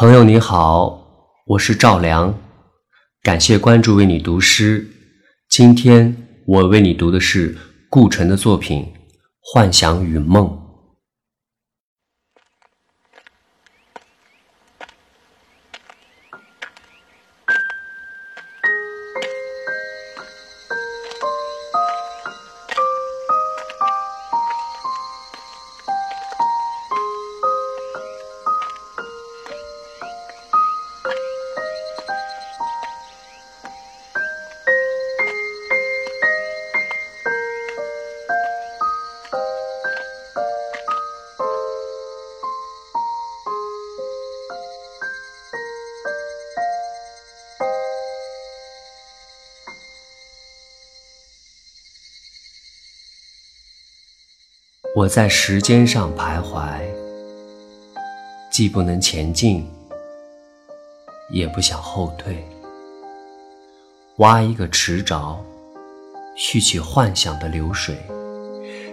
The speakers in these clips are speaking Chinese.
朋友你好，我是赵良，感谢关注，为你读诗。今天我为你读的是顾城的作品《幻想与梦》。我在时间上徘徊，既不能前进，也不想后退。挖一个池沼，蓄起幻想的流水，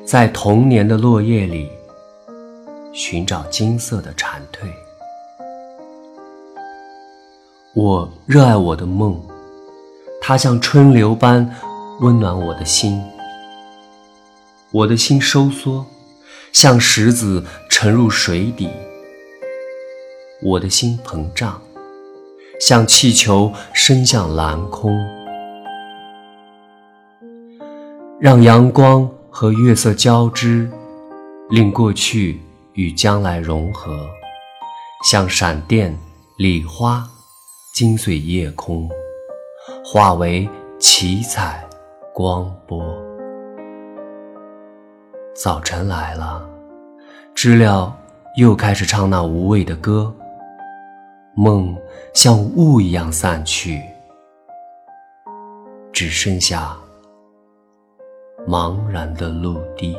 在童年的落叶里寻找金色的蝉蜕。我热爱我的梦，它像春流般温暖我的心。我的心收缩，像石子沉入水底；我的心膨胀，像气球升向蓝空。让阳光和月色交织，令过去与将来融合，像闪电、礼花，惊碎夜空，化为七彩光波。早晨来了，知了又开始唱那无味的歌。梦像雾一样散去，只剩下茫然的陆地。